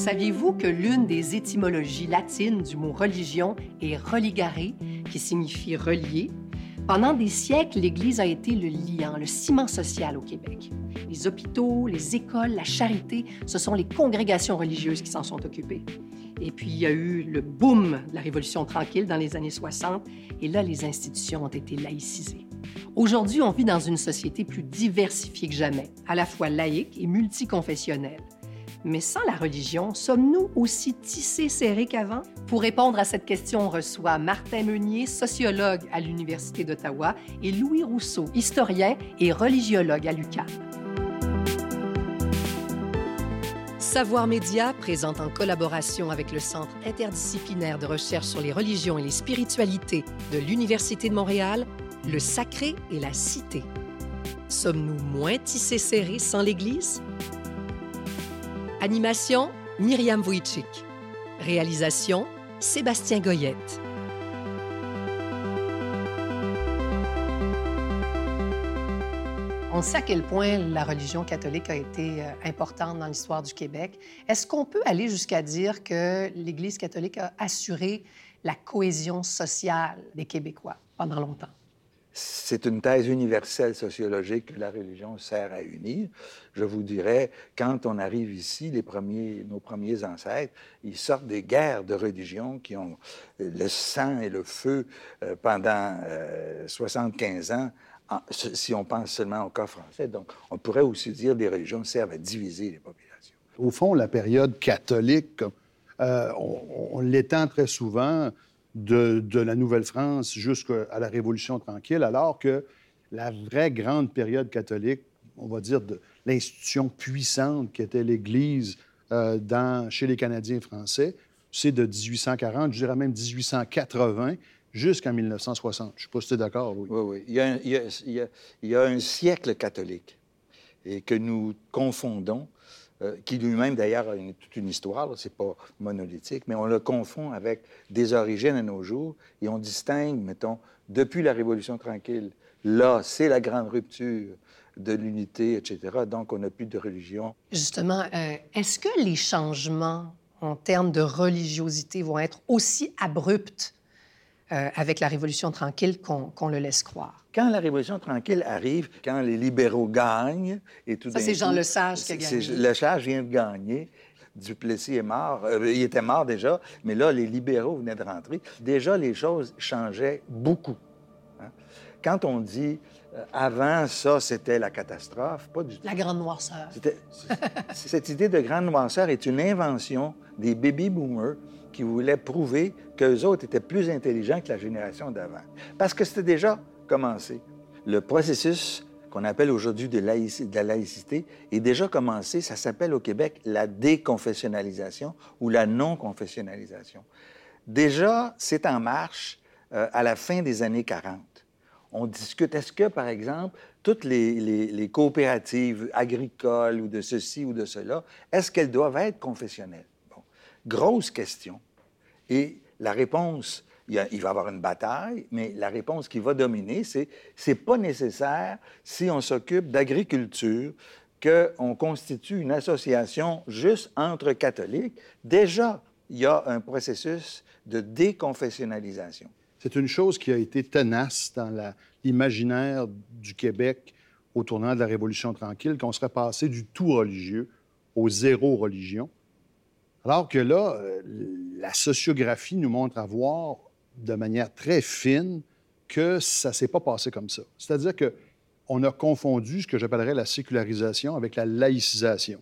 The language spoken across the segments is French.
Saviez-vous que l'une des étymologies latines du mot religion est religare, qui signifie relier? Pendant des siècles, l'Église a été le liant, le ciment social au Québec. Les hôpitaux, les écoles, la charité, ce sont les congrégations religieuses qui s'en sont occupées. Et puis, il y a eu le boom de la Révolution tranquille dans les années 60, et là, les institutions ont été laïcisées. Aujourd'hui, on vit dans une société plus diversifiée que jamais, à la fois laïque et multiconfessionnelle. Mais sans la religion, sommes-nous aussi tissés serrés qu'avant? Pour répondre à cette question, on reçoit Martin Meunier, sociologue à l'Université d'Ottawa, et Louis Rousseau, historien et religiologue à l'UQAM. Savoir Média présente en collaboration avec le Centre interdisciplinaire de recherche sur les religions et les spiritualités de l'Université de Montréal, Le Sacré et la Cité. Sommes-nous moins tissés serrés sans l'Église? Animation, Myriam Wojcik. Réalisation, Sébastien Goyette. On sait à quel point la religion catholique a été euh, importante dans l'histoire du Québec. Est-ce qu'on peut aller jusqu'à dire que l'Église catholique a assuré la cohésion sociale des Québécois pendant longtemps? C'est une thèse universelle sociologique que la religion sert à unir. Je vous dirais, quand on arrive ici, nos premiers ancêtres, ils sortent des guerres de religion qui ont le sang et le feu euh, pendant 75 euh, ans, si on pense seulement au cas français. Donc, on pourrait aussi dire que les religions servent à diviser les populations. Au fond, la période catholique, euh, on, on l'étend très souvent de, la Nouvelle-France jusqu'à la Révolution tranquille, alors que la vraie grande période catholique, on va dire de l'institution puissante qui était l'Église euh, chez les Canadiens français, c'est de 1840, je dirais même 1880, jusqu'en 1960. Je ne sais pas si tu es d'accord, Louis. Oui, oui. Il y, a il y a un siècle catholique et que nous confondons euh, qui lui-même d'ailleurs a toute une histoire, c'est pas monolithique, mais on le confond avec des origines à nos jours et on distingue, mettons, depuis la Révolution tranquille, là, c'est la grande rupture de l'unité, etc. Donc, on n'a plus de religion. Justement, euh, est-ce que les changements en termes de religiosité vont être aussi abrupts euh, avec la Révolution tranquille qu'on le laisse croire. Quand la Révolution tranquille arrive, quand les libéraux gagnent, et tout Ça, c'est Jean Lesage qui a gagné. Lesage vient de gagner. Duplessis est mort. Euh, il était mort déjà, mais là, les libéraux venaient de rentrer. Déjà, les choses changeaient beaucoup. Hein. Quand on dit euh, avant ça, c'était la catastrophe, pas du tout. La grande noirceur. cette idée de grande noirceur est une invention des baby boomers qui voulaient prouver qu'eux autres étaient plus intelligents que la génération d'avant. Parce que c'était déjà commencé. Le processus qu'on appelle aujourd'hui de, la laïcité est déjà commencé. Ça s'appelle au Québec la déconfessionnalisation ou la non-confessionnalisation. Déjà, c'est en marche euh, à la fin des années 40. On discute, est-ce que, par exemple, toutes les, les coopératives agricoles ou de ceci ou de cela, est-ce qu'elles doivent être confessionnelles? Grosse question. Et la réponse, il, va y avoir une bataille, mais la réponse qui va dominer, c'est c'est pas nécessaire si on s'occupe d'agriculture qu'on constitue une association juste entre catholiques. Déjà, il y a un processus de déconfessionnalisation. C'est une chose qui a été tenace dans l'imaginaire du Québec au tournant de la Révolution tranquille, qu'on serait passé du tout religieux au zéro religion. Alors que là, euh, la sociographie nous montre à voir de manière très fine que ça ne s'est pas passé comme ça. C'est-à-dire qu'on a confondu ce que j'appellerais la sécularisation avec la laïcisation.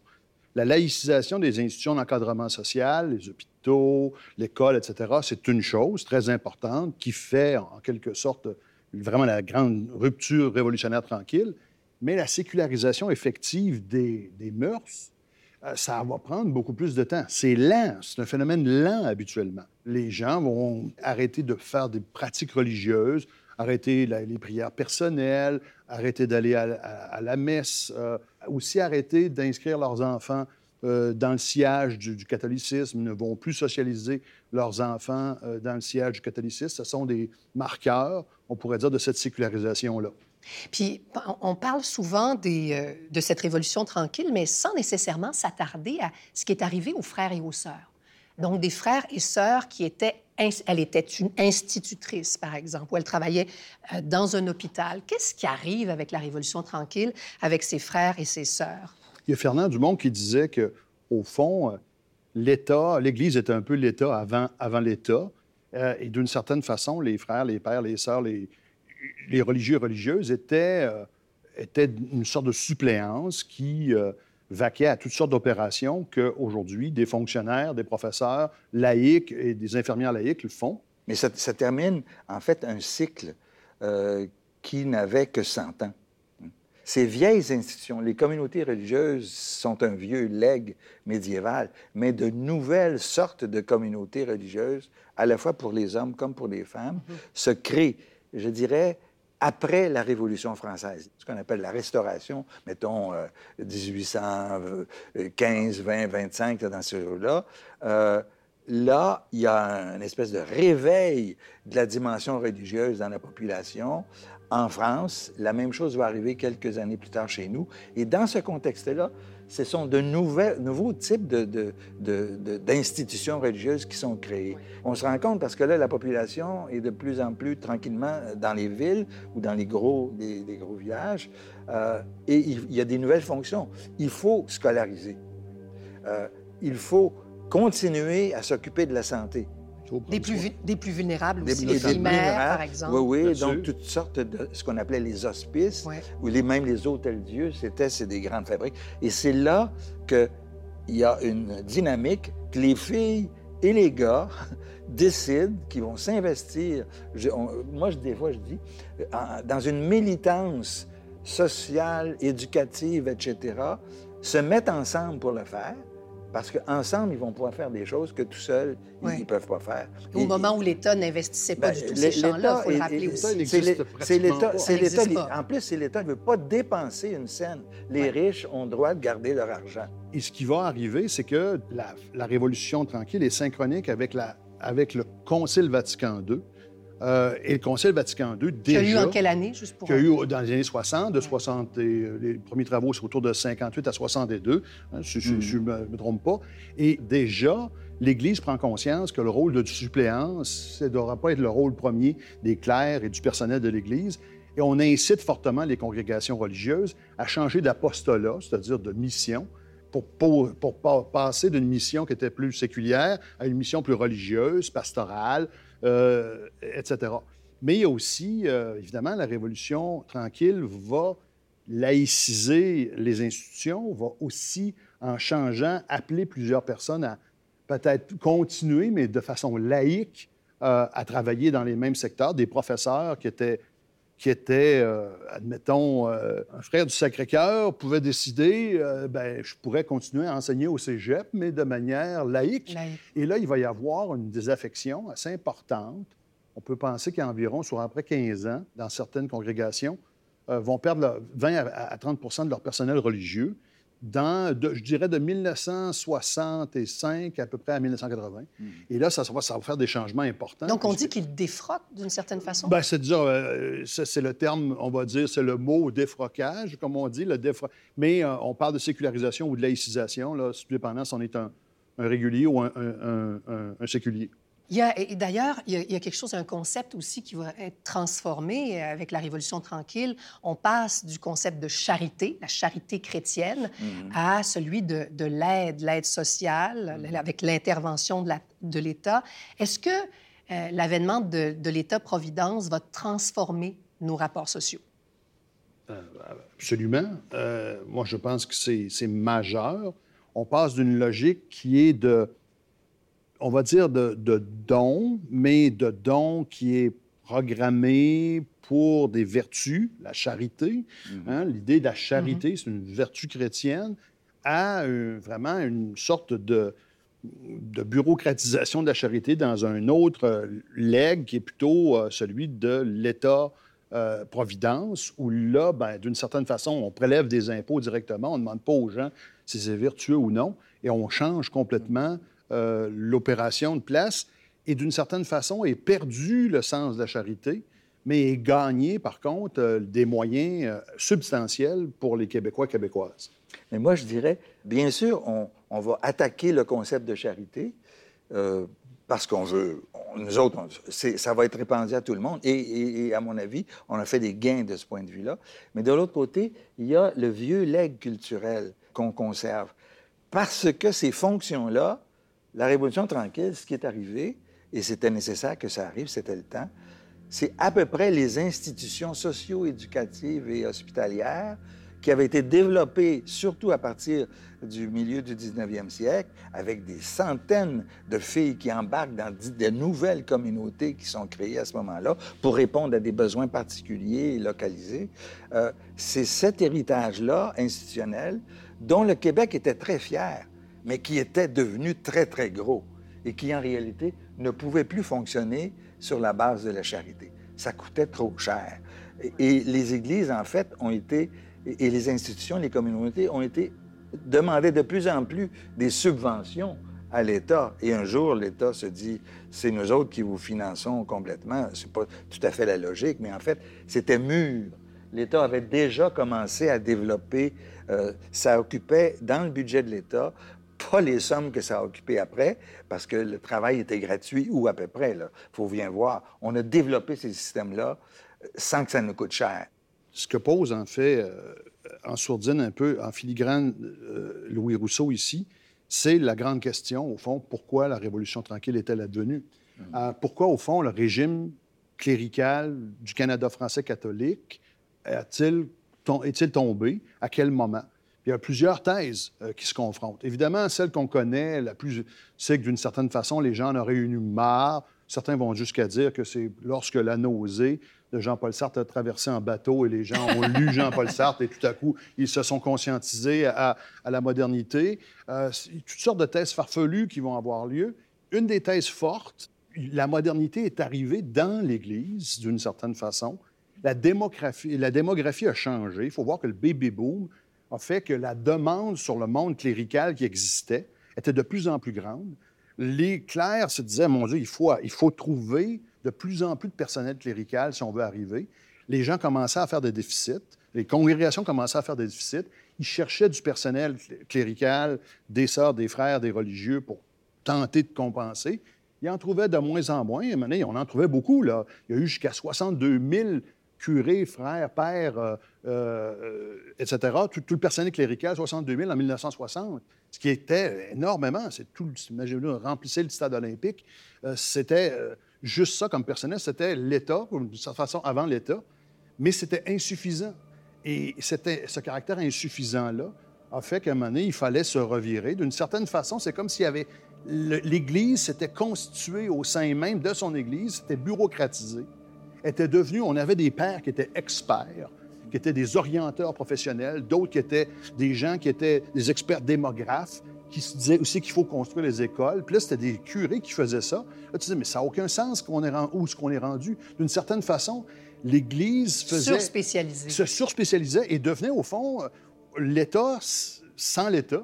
La laïcisation des institutions d'encadrement social, les hôpitaux, l'école, etc., c'est une chose très importante qui fait en quelque sorte vraiment la grande rupture révolutionnaire tranquille, mais la sécularisation effective des, des mœurs, ça va prendre beaucoup plus de temps. C'est lent, c'est un phénomène lent habituellement. Les gens vont arrêter de faire des pratiques religieuses, arrêter les prières personnelles, arrêter d'aller à, la messe, euh, aussi arrêter d'inscrire leurs enfants euh, dans le sillage du, catholicisme, ne vont plus socialiser leurs enfants dans le sillage du catholicisme. Ce sont des marqueurs, on pourrait dire, de cette sécularisation-là. Puis on parle souvent euh, de cette révolution tranquille, mais sans nécessairement s'attarder à ce qui est arrivé aux frères et aux sœurs. Donc des frères et sœurs qui étaient... Elle était une institutrice, par exemple, ou elle travaillait euh, dans un hôpital. Qu'est-ce qui arrive avec la révolution tranquille, avec ses frères et ses sœurs? Il y a Fernand Dumont qui disait que, au fond, euh, l'État, l'Église était un peu l'État avant l'État. et d'une certaine façon, les frères, les pères, les sœurs, les, les religieux et religieuses étaient, euh, étaient une sorte de suppléance qui euh, vaquait à toutes sortes d'opérations qu'aujourd'hui, des fonctionnaires, des professeurs laïcs et des infirmières laïques le font. Mais ça, termine, en fait, un cycle euh, qui n'avait que 100 ans. Ces vieilles institutions, les communautés religieuses sont un vieux legs médiéval, mais de nouvelles sortes de communautés religieuses, à la fois pour les hommes comme pour les femmes, mm-hmm. se créent je dirais, après la Révolution française, ce qu'on appelle la Restauration, mettons 1815, 20, 25, dans ce jour-là. Euh, là, il y a une espèce de réveil de la dimension religieuse dans la population. En France, la même chose va arriver quelques années plus tard chez nous. Et dans ce contexte-là, ce sont de nouveaux types d'institutions religieuses qui sont créées. On se rend compte parce que là, la population est de plus en plus tranquillement dans les villes ou dans les gros, gros villages, euh, et il, y a des nouvelles fonctions. Il faut scolariser. Euh, il faut continuer à s'occuper de la santé. Des plus, des plus, vulnérables aussi, les primaires, par exemple. Oui, oui, donc toutes sortes de ce qu'on appelait les hospices, ou les, même les hôtels-dieux, c'était des grandes fabriques. Et c'est là qu'il y a une dynamique que les filles et les gars décident qu'ils vont s'investir. Moi, des fois, je dis, dans une militance sociale, éducative, etc., se mettent ensemble pour le faire parce qu'ensemble, ils vont pouvoir faire des choses que tout seuls, ils ne peuvent pas faire. Au moment où l'État n'investissait pas ben, du tout ces champs-là, il faut le rappeler aussi. C'est l'État. En plus, c'est l'État ne veut pas dépenser une scène. Les riches ont le droit de garder leur argent. Et ce qui va arriver, c'est que la, la, Révolution tranquille est synchronique avec, la, avec le Concile Vatican II. Euh, et le Concile Vatican II, déjà... Qui a eu en quelle année, juste pour... Qui a eu dans les années 60, de 60 euh, les premiers travaux, c'est autour de 58 à 62, hein, si, je ne me, trompe pas. Et déjà, l'Église prend conscience que le rôle de suppléance, ça ne devra pas être le rôle premier des clercs et du personnel de l'Église. Et on incite fortement les congrégations religieuses à changer d'apostolat, c'est-à-dire de mission, pour, pour, pour passer d'une mission qui était plus séculière à une mission plus religieuse, pastorale, euh, etc. Mais il y a aussi, euh, évidemment, la Révolution tranquille va laïciser les institutions, va aussi, en changeant, appeler plusieurs personnes à peut-être continuer, mais de façon laïque, euh, à travailler dans les mêmes secteurs. Des professeurs qui étaient qui était, admettons, un frère du Sacré-Cœur, pouvait décider, ben, je pourrais continuer à enseigner au cégep, mais de manière laïque. Et là, il va y avoir une désaffection assez importante. On peut penser qu'environ, sur après 15 ans, dans certaines congrégations, vont perdre 20 à 30% de leur personnel religieux dans, je dirais, de 1965 à peu près à 1980. Hmm. Et là, ça, va, ça va faire des changements importants. Donc, on dit qu'il défroque d'une certaine façon? Bien, c'est dire, euh, c'est le terme, on va dire, c'est le mot défrocage, comme on dit, le défro... mais euh, on parle de sécularisation ou de laïcisation, là, dépendant si on est un, régulier ou un, un séculier. Il y a, d'ailleurs, il, y a quelque chose, un concept aussi qui va être transformé avec la Révolution tranquille. On passe du concept de charité, la charité chrétienne, mhm. à celui de, l'aide, l'aide sociale, mhm. avec l'intervention de l'État. Est-ce que euh, l'avènement de, l'État-providence va transformer nos rapports sociaux? Euh, absolument. Euh, moi, je pense que c'est majeur. On passe d'une logique qui est de on va dire, de, de don, mais de don qui est programmé pour des vertus, la charité. Mhm. Hein, l'idée de la charité, mhm. c'est une vertu chrétienne, à vraiment une sorte de, de, bureaucratisation de la charité dans un autre euh, legs qui est plutôt euh, celui de l'État-providence, euh, où là, ben, d'une certaine façon, on prélève des impôts directement, on ne demande pas aux gens si c'est vertueux ou non, et on change complètement euh, l'opération de place et d'une certaine façon est perdu le sens de la charité mais gagner, par contre, euh, des moyens euh, substantiels pour les Québécois et Québécoises. Mais moi, je dirais, bien sûr, on, va attaquer le concept de charité parce qu'on veut, nous autres, ça va être répandu à tout le monde. Et, à mon avis, on a fait des gains de ce point de vue-là. Mais de l'autre côté, il y a le vieux legs culturel qu'on conserve. Parce que ces fonctions-là, la Révolution tranquille, ce qui est arrivé, et c'était nécessaire que ça arrive, c'était le temps, c'est à peu près les institutions socio-éducatives et hospitalières qui avaient été développées surtout à partir du milieu du 19e siècle, avec des centaines de filles qui embarquent dans de nouvelles communautés qui sont créées à ce moment-là pour répondre à des besoins particuliers et localisés. Euh, c'est cet héritage-là institutionnel dont le Québec était très fier, mais qui était devenu très, très gros et qui, en réalité, ne pouvait plus fonctionner sur la base de la charité. Ça coûtait trop cher. Et les églises, en fait, ont été, et les institutions, les communautés ont été demandées de plus en plus des subventions à l'État. Et un jour, l'État se dit, c'est nous autres qui vous finançons complètement. C'est pas tout à fait la logique, mais en fait, c'était mûr. L'État avait déjà commencé à développer, euh, ça occupait dans le budget de l'État pas les sommes que ça a occupées après, parce que le travail était gratuit ou à peu près. Il faut bien voir. On a développé ces systèmes-là euh, sans que ça nous coûte cher. Ce que pose, en fait, euh, en sourdine un peu, en filigrane, euh, Louis Rousseau ici, c'est la grande question, au fond, pourquoi la Révolution tranquille est-elle advenue? Mmh. pourquoi, au fond, le régime clérical du Canada français catholique est-il tombé? À quel moment? Il y a plusieurs thèses euh, qui se confrontent. Évidemment, celle qu'on connaît, la plus, c'est que d'une certaine façon, les gens en auraient eu marre. Certains vont jusqu'à dire que c'est lorsque la nausée de Jean-Paul Sartre a traversé en bateau et les gens ont lu Jean-Paul Sartre et tout à coup, ils se sont conscientisés à, la modernité. Euh, toutes sortes de thèses farfelues qui vont avoir lieu. Une des thèses fortes, la modernité est arrivée dans l'Église d'une certaine façon. La démographie, la démographie a changé. Il faut voir que le baby boom a fait que la demande sur le monde clérical qui existait était de plus en plus grande. Les clercs se disaient, mon Dieu, il faut, trouver de plus en plus de personnel clérical si on veut arriver. Les gens commençaient à faire des déficits, les congrégations commençaient à faire des déficits. Ils cherchaient du personnel clérical, des sœurs, des frères, des religieux pour tenter de compenser. Ils en trouvaient de moins en moins. on en trouvait beaucoup. Là. Il y a eu jusqu'à 62 000 curés, frères, pères, euh, euh, etc., tout, le personnel clérical, 62 000 en 1960, ce qui était énormément. C'est tout, imaginez-vous, remplissez le stade olympique. Euh, c'était juste ça comme personnel, c'était l'État, de toute façon, avant l'État, mais c'était insuffisant. Et c'était ce caractère insuffisant-là a fait qu'à un moment donné, il fallait se revirer. D'une certaine façon, c'est comme s'il y avait l'Église s'était constituée au sein même de son Église, c'était bureaucratisé était devenu, on avait des pères qui étaient experts, qui étaient des orienteurs professionnels, d'autres qui étaient des gens qui étaient des experts démographes, qui se disaient aussi qu'il faut construire les écoles. Puis là, c'était des curés qui faisaient ça. Là, tu disais, mais ça n'a aucun sens qu'on est où ce qu'on est rendu? D'une certaine façon, l'Église faisait... Surspécialisée. Se surspécialisait et devenait, au fond, l'État sans l'État.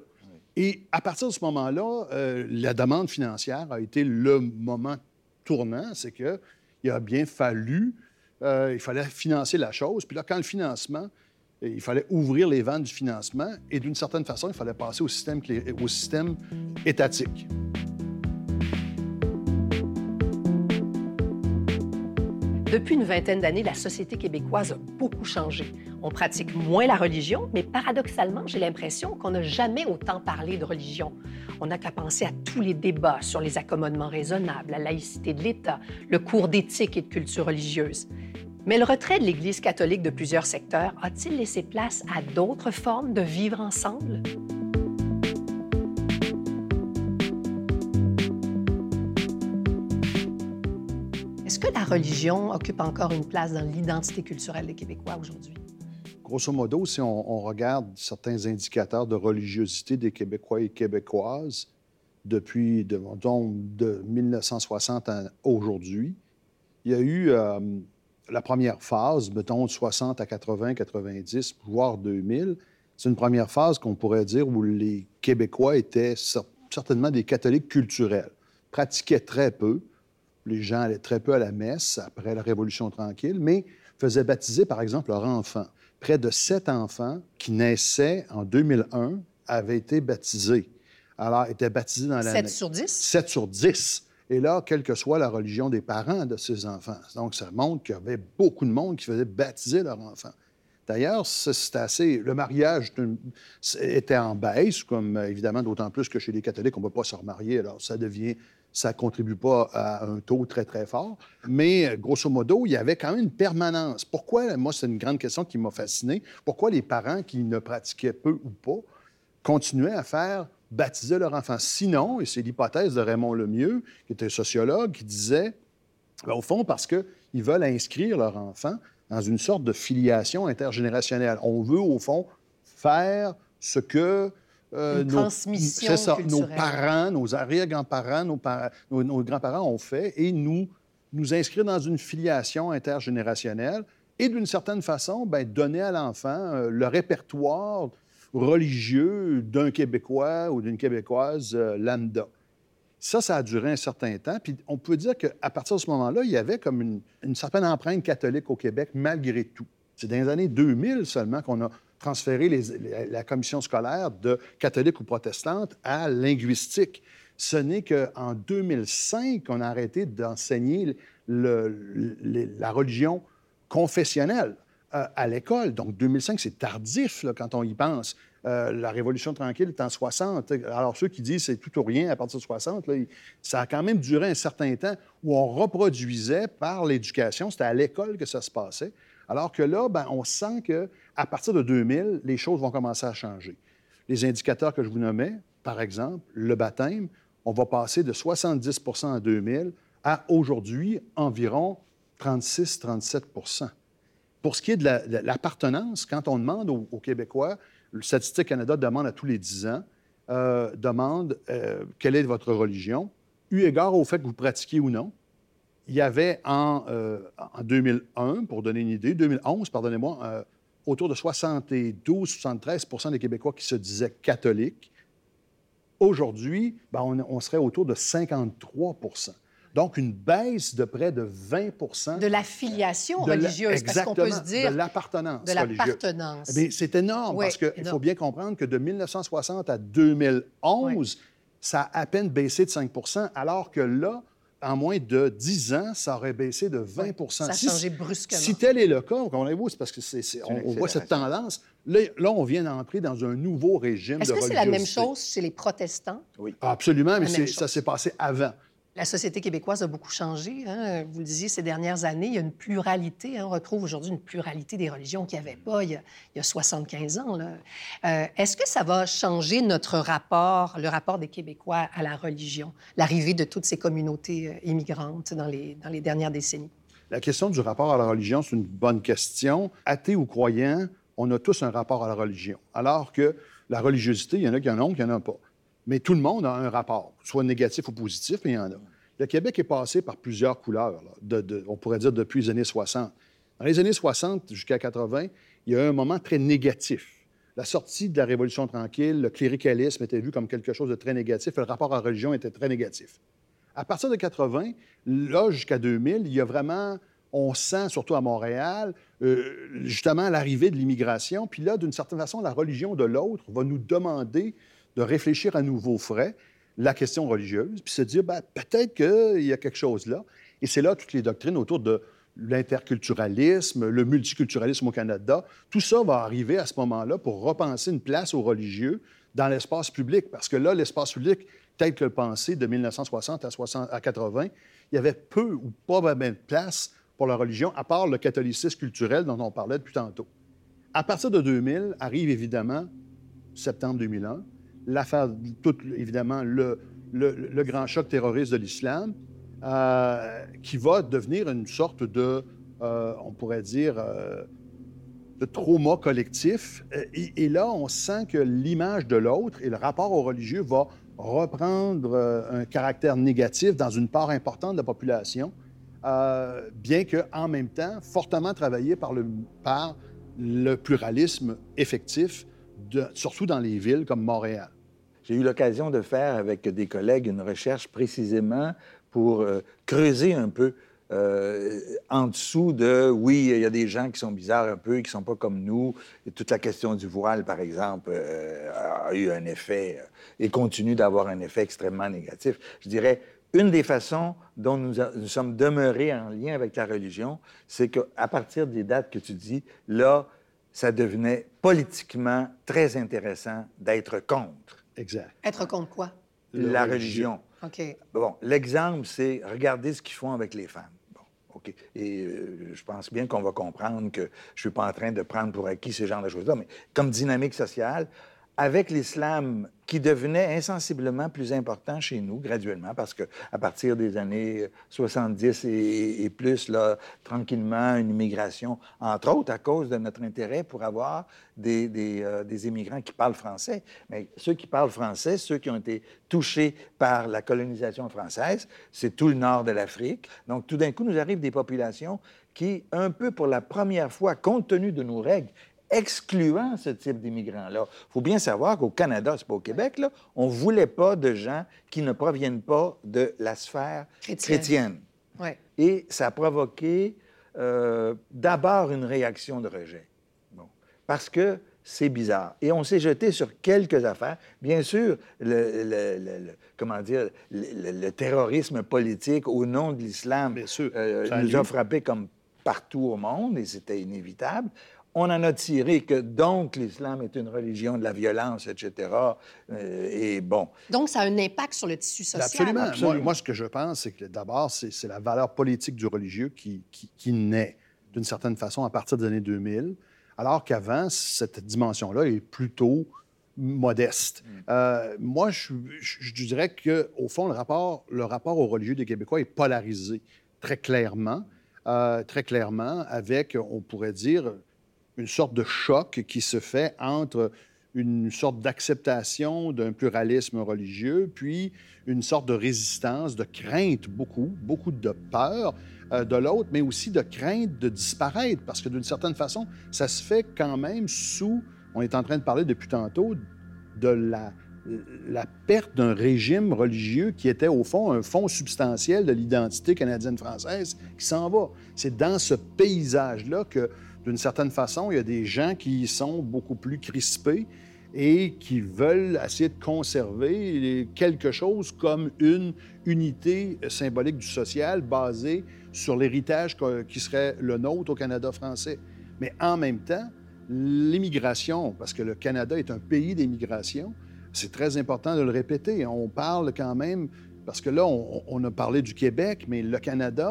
Et à partir de ce moment-là, euh, la demande financière a été le moment tournant. C'est que il a bien fallu, euh, il fallait financer la chose. Puis là, quand le financement, il fallait ouvrir les ventes du financement et d'une certaine façon, il fallait passer au système, au système étatique. Depuis une vingtaine d'années, la société québécoise a beaucoup changé. On pratique moins la religion, mais paradoxalement, j'ai l'impression qu'on n'a jamais autant parlé de religion. On n'a qu'à penser à tous les débats sur les accommodements raisonnables, la laïcité de l'État, le cours d'éthique et de culture religieuse. Mais le retrait de l'Église catholique de plusieurs secteurs a-t-il laissé place à d'autres formes de vivre ensemble? Est-ce que la religion occupe encore une place dans l'identité culturelle des Québécois aujourd'hui? Grosso modo, si on, regarde certains indicateurs de religiosité des Québécois et Québécoises depuis de, de 1960 à aujourd'hui, il y a eu euh, la première phase, mettons de 60 à 80, 90, voire 2000. C'est une première phase qu'on pourrait dire où les Québécois étaient certainement des catholiques culturels, pratiquaient très peu, Les gens allaient très peu à la messe après la Révolution tranquille, mais faisaient baptiser, par exemple, leurs enfants. Près de sept enfants qui naissaient en 2001 avaient été baptisés. Alors, étaient baptisés dans l'année. 7 sur 10? 7 sur 10. Et là, quelle que soit la religion des parents de ces enfants. Donc, ça montre qu'il y avait beaucoup de monde qui faisait baptiser leurs enfants. D'ailleurs, c'est assez. Le mariage était en baisse, comme évidemment, d'autant plus que chez les catholiques, on ne peut pas se remarier. Alors, ça devient. Ça ne contribue pas à un taux très, très fort. Mais, grosso modo, il y avait quand même une permanence. Pourquoi, moi, c'est une grande question qui m'a fasciné, pourquoi les parents qui ne pratiquaient peu ou pas continuaient à faire baptiser leur enfant? Sinon, et c'est l'hypothèse de Raymond Lemieux, qui était sociologue, qui disait, ben, au fond, parce qu'ils veulent inscrire leur enfant dans une sorte de filiation intergénérationnelle. On veut, au fond, faire ce que euh, nos, transmission ça, nos parents, nos arrière-grands-parents, nos, nos, grands-parents ont fait et nous, nous inscrire dans une filiation intergénérationnelle et d'une certaine façon, bien, donner à l'enfant euh, le répertoire religieux d'un Québécois ou d'une Québécoise euh, lambda. Ça, ça a duré un certain temps. Puis on peut dire qu'à partir de ce moment-là, il y avait comme une, certaine empreinte catholique au Québec, malgré tout. C'est dans les années 2000 seulement qu'on a transféré la commission scolaire de catholique ou protestante à linguistique. Ce n'est qu'en 2005 qu'on a arrêté d'enseigner la religion confessionnelle euh, à l'école. Donc 2005, c'est tardif quand on y pense. Euh, la Révolution tranquille est en 60. Alors, ceux qui disent c'est tout ou rien à partir de 60, ça a quand même duré un certain temps où on reproduisait par l'éducation. C'était à l'école que ça se passait. Alors que là, ben, on sent qu'à partir de 2000, les choses vont commencer à changer. Les indicateurs que je vous nommais, par exemple, le baptême, on va passer de 70% en 2000 à aujourd'hui environ 36-37% Pour ce qui est de l'appartenance, quand on demande aux Québécois le Statistique Canada demande à tous les 10 ans, euh, demande euh, quelle est votre religion, eu égard au fait que vous pratiquiez ou non. Il y avait en, euh, en 2001, pour donner une idée, 2011, pardonnez-moi, autour de 72-73% des Québécois qui se disaient catholiques. Aujourd'hui, ben, on, on, serait autour de 53% donc, une baisse de près de 20% De l'affiliation religieuse, parce qu'on peut se dire... de l'appartenance De l'appartenance. Mais c'est énorme, parce qu'il faut bien comprendre que de 1960 à 2011, ça a à peine baissé de 5% alors que là, en moins de 10 ans, ça aurait baissé de 20 Ça a changé brusquement. Si tel est le cas, c'est parce que on, voit cette tendance. Là, on vient d'entrer dans un nouveau régime de Est-ce que c'est la même chose chez les protestants? Oui. Absolument, mais ça s'est passé avant. La société québécoise a beaucoup changé. Hein. Vous le disiez, ces dernières années, il y a une pluralité. Hein. On retrouve aujourd'hui une pluralité des religions qu'il n'y avait pas il y, a, 75 ans. Euh, est-ce que ça va changer notre rapport, le rapport des Québécois à la religion, l'arrivée de toutes ces communautés euh, immigrantes dans les, dans les dernières décennies? La question du rapport à la religion, c'est une bonne question. Athée ou croyant, on a tous un rapport à la religion. Alors que la religiosité, il y en a qui en ont, qui n'en ont pas. Mais tout le monde a un rapport, soit négatif ou positif, mais il y en a. Le Québec est passé par plusieurs couleurs, on pourrait dire depuis les années 60. Dans les années 60 jusqu'à 80, il y a eu un moment très négatif. La sortie de la Révolution tranquille, le cléricalisme était vu comme quelque chose de très négatif, le rapport à la religion était très négatif. À partir de 80, là, jusqu'à 2000, il y a vraiment, on sent, surtout à Montréal, euh, justement l'arrivée de l'immigration. Puis là, d'une certaine façon, la religion de l'autre va nous demander de réfléchir à nouveau frais la question religieuse, puis se dire ben, peut-être qu'il y a quelque chose là. Et c'est là toutes les doctrines autour de l'interculturalisme, le multiculturalisme au Canada, tout ça va arriver à ce moment-là pour repenser une place aux religieux dans l'espace public. Parce que là, l'espace public, tel que le pensé de 1960 à, 60, à 80, il y avait peu ou pas de place pour la religion, à part le catholicisme culturel dont on parlait depuis tantôt. À partir de 2000, arrive évidemment septembre 2001, l'affaire, tout évidemment, le, grand choc terroriste de l'islam, euh, qui va devenir une sorte de, euh, on pourrait dire, euh, de trauma collectif. Et, là, on sent que l'image de l'autre et le rapport au religieux va reprendre un caractère négatif dans une part importante de la population, bien qu'en même temps, fortement travaillé par le, par le pluralisme effectif, surtout dans les villes comme Montréal. J'ai eu l'occasion de faire avec des collègues une recherche précisément pour euh, creuser un peu euh, en dessous de, oui, il y a des gens qui sont bizarres un peu, qui ne sont pas comme nous. Et toute la question du voile, par exemple, euh, a eu un effet et continue d'avoir un effet extrêmement négatif. Je dirais, une des façons dont nous, nous sommes demeurés en lien avec la religion, c'est qu'à partir des dates que tu dis, là, ça devenait politiquement très intéressant d'être contre. Exact. Être contre quoi? La religion. OK. Bon, l'exemple, c'est regarder ce qu'ils font avec les femmes. Bon, OK. Et euh, je pense bien qu'on va comprendre que je ne suis pas en train de prendre pour acquis ce genre de choses-là, mais comme dynamique sociale, avec l'islam qui devenait insensiblement plus important chez nous graduellement, parce que à partir des années 70 et, et, plus, tranquillement, une immigration, entre autres à cause de notre intérêt pour avoir des, des, euh, des, immigrants qui parlent français. Mais ceux qui parlent français, ceux qui ont été touchés par la colonisation française, c'est tout le nord de l'Afrique. Donc, tout d'un coup, nous arrivent des populations qui, un peu pour la première fois, compte tenu de nos règles, excluant ce type d'immigrants-là. Il faut bien savoir qu'au Canada, c'est pas au Québec, là, on ne voulait pas de gens qui ne proviennent pas de la sphère Chrétienne. chrétienne. Ouais. Et ça a provoqué euh, d'abord une réaction de rejet. Bon. Parce que c'est bizarre. Et on s'est jeté sur quelques affaires. Bien sûr, le, le- le- le- comment dire, le, le terrorisme politique au nom de l'islam Bien sûr, euh, nous a frappé comme partout au monde et c'était inévitable. On en a tiré que donc l'islam est une religion de la violence, etc. Euh, et bon, Donc, ça a un impact sur le tissu social. Absolument. Absolument. Moi, moi, ce que je pense, c'est que d'abord, c'est la valeur politique du religieux qui, qui- qui naît d'une certaine façon à partir des années 2000, alors qu'avant, cette dimension-là est plutôt modeste. Euh, moi, je, je- je dirais qu'au fond, le rapport, le rapport au religieux des Québécois est polarisé très clairement, euh, très clairement, avec, on pourrait dire, une sorte de choc qui se fait entre une sorte d'acceptation d'un pluralisme religieux, puis une sorte de résistance, de crainte, beaucoup, beaucoup de peur euh, de l'autre, mais aussi de crainte de disparaître, parce que d'une certaine façon, ça se fait quand même sous, on est en train de parler depuis tantôt, de la, la perte d'un régime religieux qui était au fond un fond substantiel de l'identité canadienne-française qui s'en va. C'est dans ce paysage-là que, d'une certaine façon, il y a des gens qui sont beaucoup plus crispés et qui veulent essayer de conserver quelque chose comme une unité symbolique du social basée sur l'héritage qui serait le nôtre au Canada français. Mais en même temps, l'immigration, parce que le Canada est un pays d'immigration, c'est très important de le répéter. On parle quand même, parce que là, on, a parlé du Québec, mais le Canada,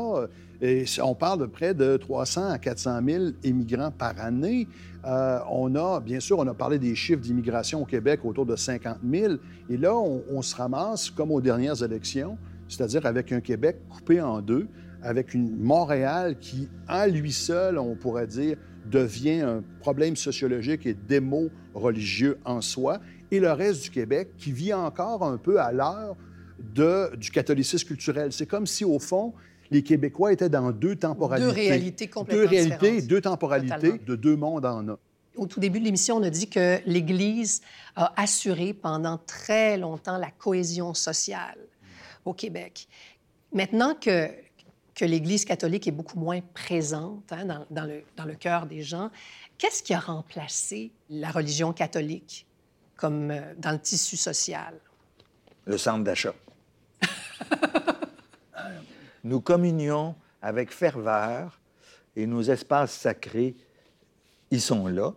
euh, on parle de près de 300 à 400 000 immigrants par année. Euh, on a, bien sûr, on a parlé des chiffres d'immigration au Québec autour de 50 000. Et là, on, se ramasse comme aux dernières élections, c'est-à-dire avec un Québec coupé en deux, avec une Montréal qui, en lui seul, on pourrait dire, devient un problème sociologique et démo-religieux en soi, et le reste du Québec qui vit encore un peu à l'heure de- du catholicisme culturel. C'est comme si, au fond, les Québécois étaient dans deux temporalités. Deux réalités complètement Deux réalités, différentes. deux temporalités Totalement. de deux mondes en un. Au tout début de l'émission, on a dit que l'Église a assuré pendant très longtemps la cohésion sociale au Québec. Maintenant que, que l'Église catholique est beaucoup moins présente hein, dans, dans le, dans le cœur des gens, qu'est-ce qui a remplacé la religion catholique comme euh, dans le tissu social? le centre d'achat. Nous communions avec ferveur et nos espaces sacrés, ils sont là.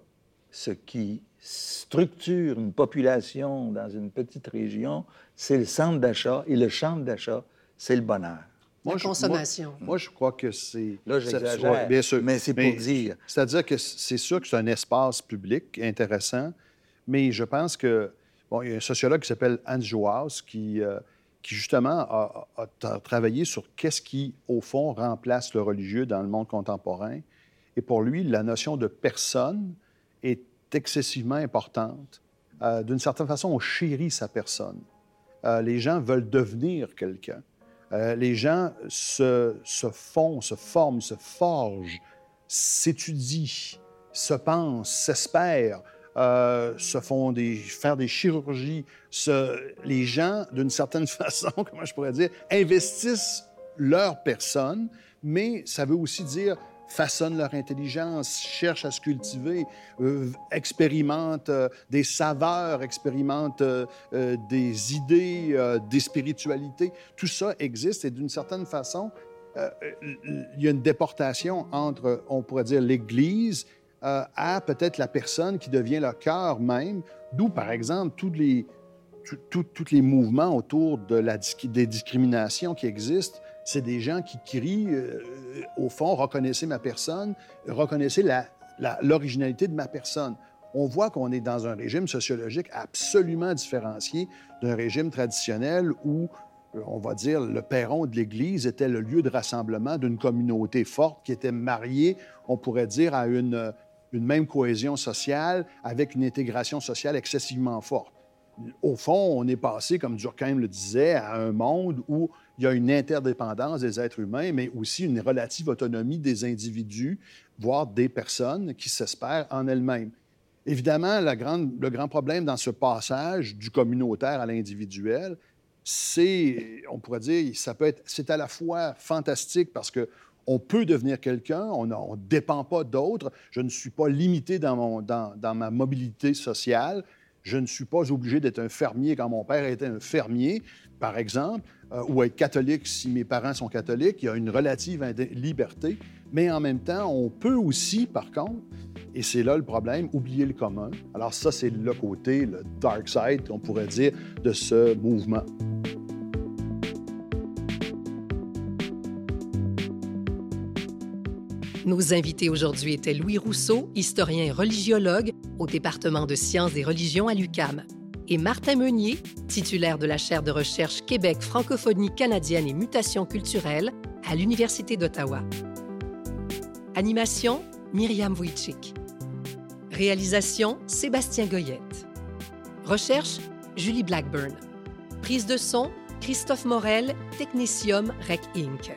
Ce qui structure une population dans une petite région, c'est le centre d'achat et le centre d'achat, c'est le bonheur. La je- consommation. Moi, moi, je crois que c'est... Là, j'exagère, bien sûr. mais c'est pour dire. C'est-à-dire que c'est sûr que c'est un espace public intéressant, mais je pense que... Bon, il y a un sociologue qui s'appelle Hans Joas qui, euh, qui justement, a, a- a tra- travaillé sur qu'est-ce qui, au fond, remplace le religieux dans le monde contemporain. Et pour lui, la notion de personne est excessivement importante. Euh, D'une certaine façon, on chérit sa personne. Euh, les gens veulent devenir quelqu'un. Euh, les gens se font, se forment, se forgent, s'étudient, se pensent, s'espèrent, euh, se font des, faire des chirurgies. les gens, d'une certaine façon, comment je pourrais dire, investissent leur personne, mais ça veut aussi dire façonnent leur intelligence, cherchent à se cultiver, euh, expérimentent euh, des saveurs, expérimentent des idées, des spiritualités. Tout ça existe et d'une certaine façon, il y a une déportation entre, on pourrait dire, l'Église euh, à peut-être la personne qui devient le cœur même, d'où, par exemple, tous les, les mouvements autour de la, des discriminations qui existent. C'est des gens qui crient, euh, au fond, reconnaissez ma personne, reconnaissez l'originalité de ma personne. On voit qu'on est dans un régime sociologique absolument différencié d'un régime traditionnel où euh, on va dire, le perron de l'Église était le lieu de rassemblement d'une communauté forte qui était mariée, on pourrait dire, à une, une même cohésion sociale avec une intégration sociale excessivement forte. Au fond, on est passé, comme Durkheim le disait, à un monde où il y a une interdépendance des êtres humains, mais aussi une relative autonomie des individus, voire des personnes qui s'espèrent en elles-mêmes. Évidemment, le grand problème dans ce passage du communautaire à l'individuel, c'est, on pourrait dire, ça peut être, c'est à la fois fantastique parce que on peut devenir quelqu'un, on ne dépend pas d'autres. Je ne suis pas limité dans, ma mobilité sociale. Je ne suis pas obligé d'être un fermier quand mon père était un fermier, par exemple, euh, ou être catholique si mes parents sont catholiques. Il y a une relative liberté. Mais en même temps, on peut aussi, par contre, et c'est là le problème, oublier le commun. Alors ça, c'est le côté, le dark side, on pourrait dire, de ce mouvement. Nos invités aujourd'hui étaient Louis Rousseau, historien et religiologue au département de sciences et religions à l'UCAM, et Martin Meunier, titulaire de la chaire de recherche Québec, francophonie canadienne et mutation culturelle à l'Université d'Ottawa. Animation, Myriam Wojcik. Réalisation, Sébastien Goyette. Recherche, Julie Blackburn. Prise de son, Christophe Morel, Technicium Rec Inc.